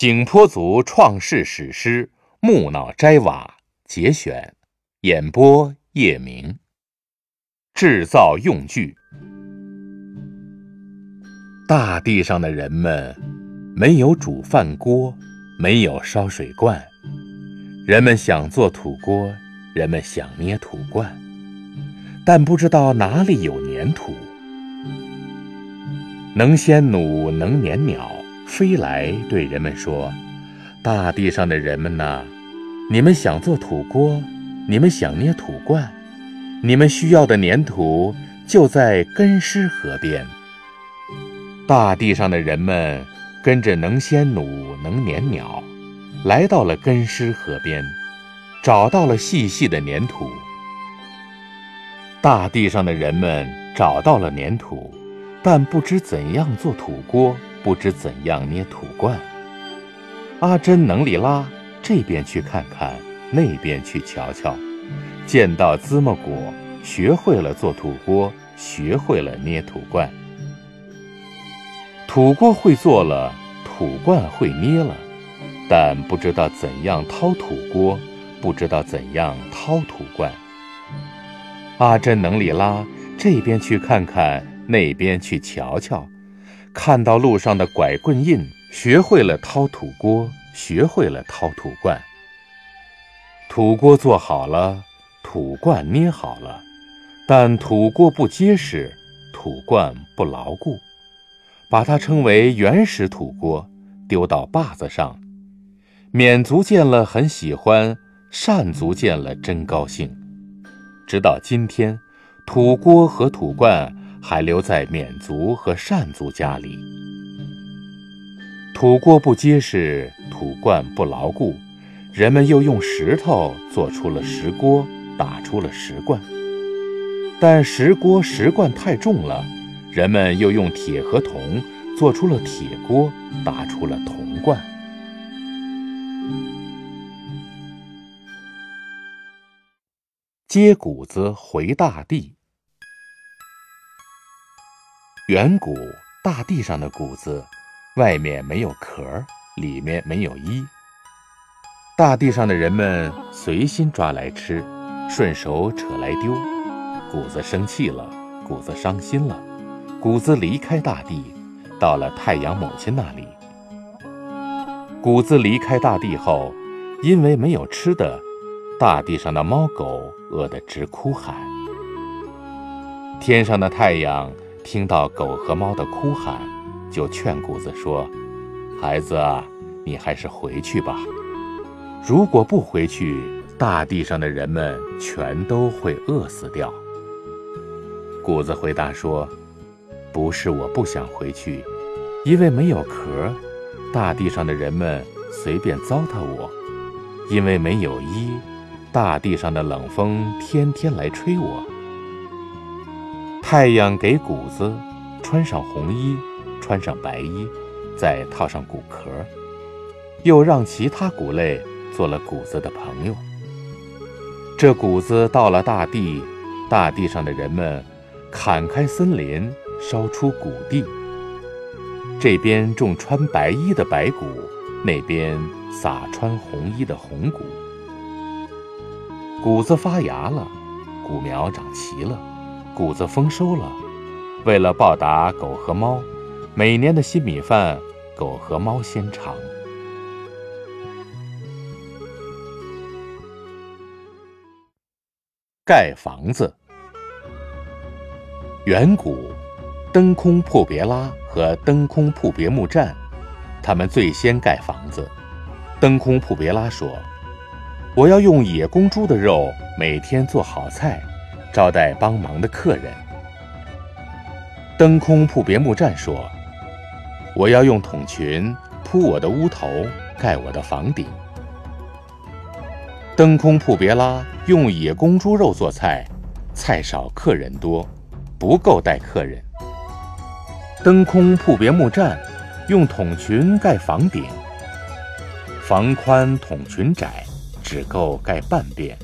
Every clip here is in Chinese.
景颇族创世史诗《木脑斋瓦》节选，演播叶明。制造用具：大地上的人们没有煮饭锅，没有烧水罐。人们想做土锅，人们想捏土罐，但不知道哪里有粘土。能先弩，能粘鸟。飞来对人们说：“大地上的人们呐，你们想做土锅，你们想捏土罐，你们需要的粘土就在根湿河边。”大地上的人们跟着能先弩能撵鸟，来到了根湿河边，找到了细细的粘土。大地上的人们找到了粘土，但不知怎样做土锅。不知怎样捏土罐，阿珍能里拉这边去看看，那边去瞧瞧，见到芝麻果，学会了做土锅，学会了捏土罐。土锅会做了，土罐会捏了，但不知道怎样掏土锅，不知道怎样掏土罐。阿珍能里拉这边去看看，那边去瞧瞧。看到路上的拐棍印，学会了掏土锅，学会了掏土罐。土锅做好了，土罐捏好了，但土锅不结实，土罐不牢固，把它称为原始土锅，丢到坝子上。缅族见了很喜欢，善族见了真高兴。直到今天，土锅和土罐。还留在缅族和善族家里。土锅不结实，土罐不牢固，人们又用石头做出了石锅，打出了石罐。但石锅石罐太重了，人们又用铁和铜做出了铁锅，打出了铜罐。接谷子回大地。远古大地上的谷子，外面没有壳，里面没有衣。大地上的人们随心抓来吃，顺手扯来丢。谷子生气了，谷子伤心了，谷子离开大地，到了太阳母亲那里。谷子离开大地后，因为没有吃的，大地上的猫狗饿得直哭喊。天上的太阳。听到狗和猫的哭喊，就劝谷子说：“孩子，你还是回去吧。如果不回去，大地上的人们全都会饿死掉。”谷子回答说：“不是我不想回去，因为没有壳，大地上的人们随便糟蹋我；因为没有衣，大地上的冷风天天来吹我。”太阳给谷子穿上红衣，穿上白衣，再套上谷壳，又让其他谷类做了谷子的朋友。这谷子到了大地，大地上的人们砍开森林，烧出谷地。这边种穿白衣的白谷，那边撒穿红衣的红谷。谷子发芽了，谷苗长齐了。谷子丰收了，为了报答狗和猫，每年的新米饭，狗和猫先尝。盖房子。远古，登空破别拉和登空铺别木站，他们最先盖房子。登空铺别拉说：“我要用野公猪的肉，每天做好菜。”招待帮忙的客人。登空铺别木站说：“我要用筒裙铺我的屋头，盖我的房顶。登空铺别拉用野公猪肉做菜，菜少客人多，不够待客人。登空铺别木栈用筒裙盖房顶，房宽筒裙窄，只够盖半边。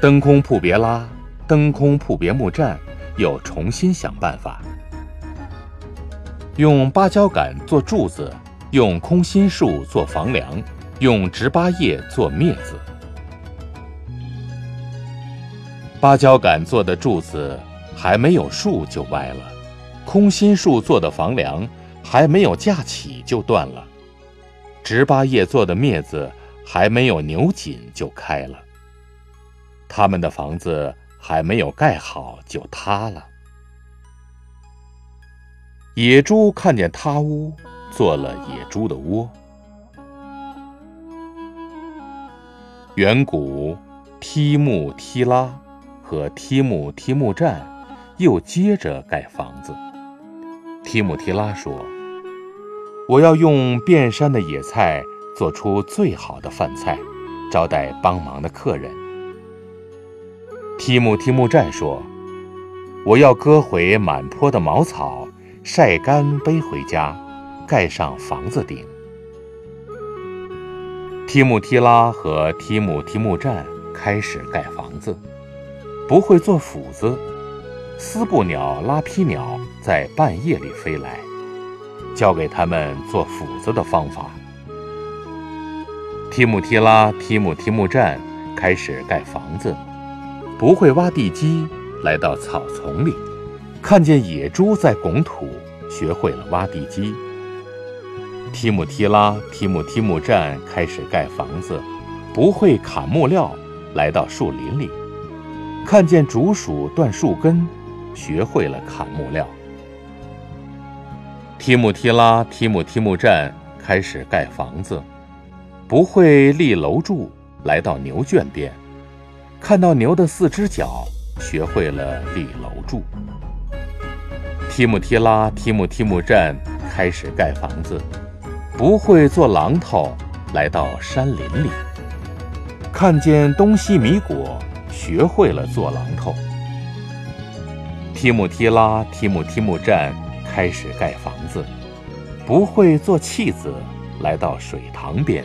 登空铺别拉，登空铺别木栈又重新想办法，用芭蕉杆做柱子，用空心树做房梁。用直八叶做篾子，芭蕉杆做的柱子还没有树就歪了，空心树做的房梁还没有架起就断了，直八叶做的篾子还没有扭紧就开了。他们的房子还没有盖好就塌了。野猪看见塌屋，做了野猪的窝。远古，梯木梯拉和梯木梯木站又接着盖房子。梯木提拉说：“我要用遍山的野菜做出最好的饭菜，招待帮忙的客人。”提姆提木栈说：“我要割回满坡的茅草，晒干背回家，盖上房子顶。”提姆提拉和提姆提木栈开始盖房子，不会做斧子。丝布鸟、拉皮鸟在半夜里飞来，教给他们做斧子的方法。提姆提拉、提姆提木栈开始盖房子，不会挖地基，来到草丛里，看见野猪在拱土，学会了挖地基。提姆提拉、提姆提姆站开始盖房子，不会砍木料，来到树林里，看见竹鼠断树根，学会了砍木料。提姆提拉、提姆提姆站开始盖房子，不会立楼柱，来到牛圈边，看到牛的四只脚，学会了立楼柱。提姆提拉、提姆提姆站开始盖房子。不会做榔头，来到山林里，看见东西米果，学会了做榔头。提姆提拉、提姆提姆站开始盖房子，不会做弃子，来到水塘边，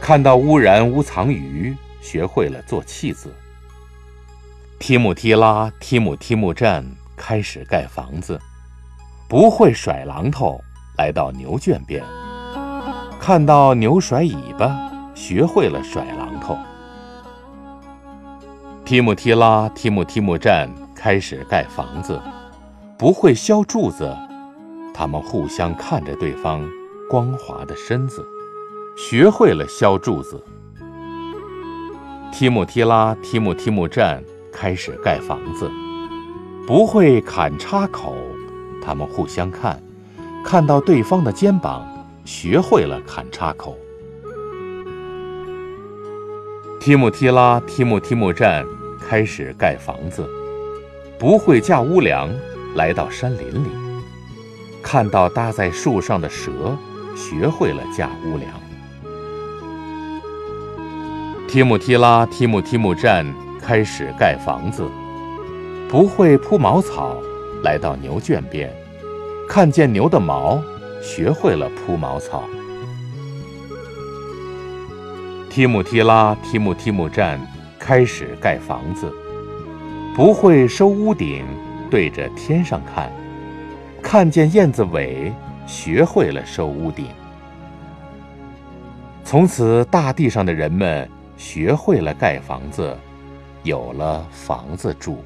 看到乌然乌藏鱼，学会了做弃子。提姆提拉、提姆提姆站开始盖房子，不会甩榔头。来到牛圈边，看到牛甩尾巴，学会了甩榔头。提姆提拉、提姆提姆站开始盖房子，不会削柱子，他们互相看着对方光滑的身子，学会了削柱子。提姆提拉、提姆提姆站开始盖房子，不会砍插口，他们互相看。看到对方的肩膀，学会了砍插口。提姆提拉、提姆提姆站开始盖房子，不会架屋梁，来到山林里，看到搭在树上的蛇，学会了架屋梁。提姆提拉、提姆提姆站开始盖房子，不会铺茅草，来到牛圈边。看见牛的毛，学会了铺茅草。提姆提拉、提姆提姆站开始盖房子，不会收屋顶，对着天上看。看见燕子尾，学会了收屋顶。从此，大地上的人们学会了盖房子，有了房子住。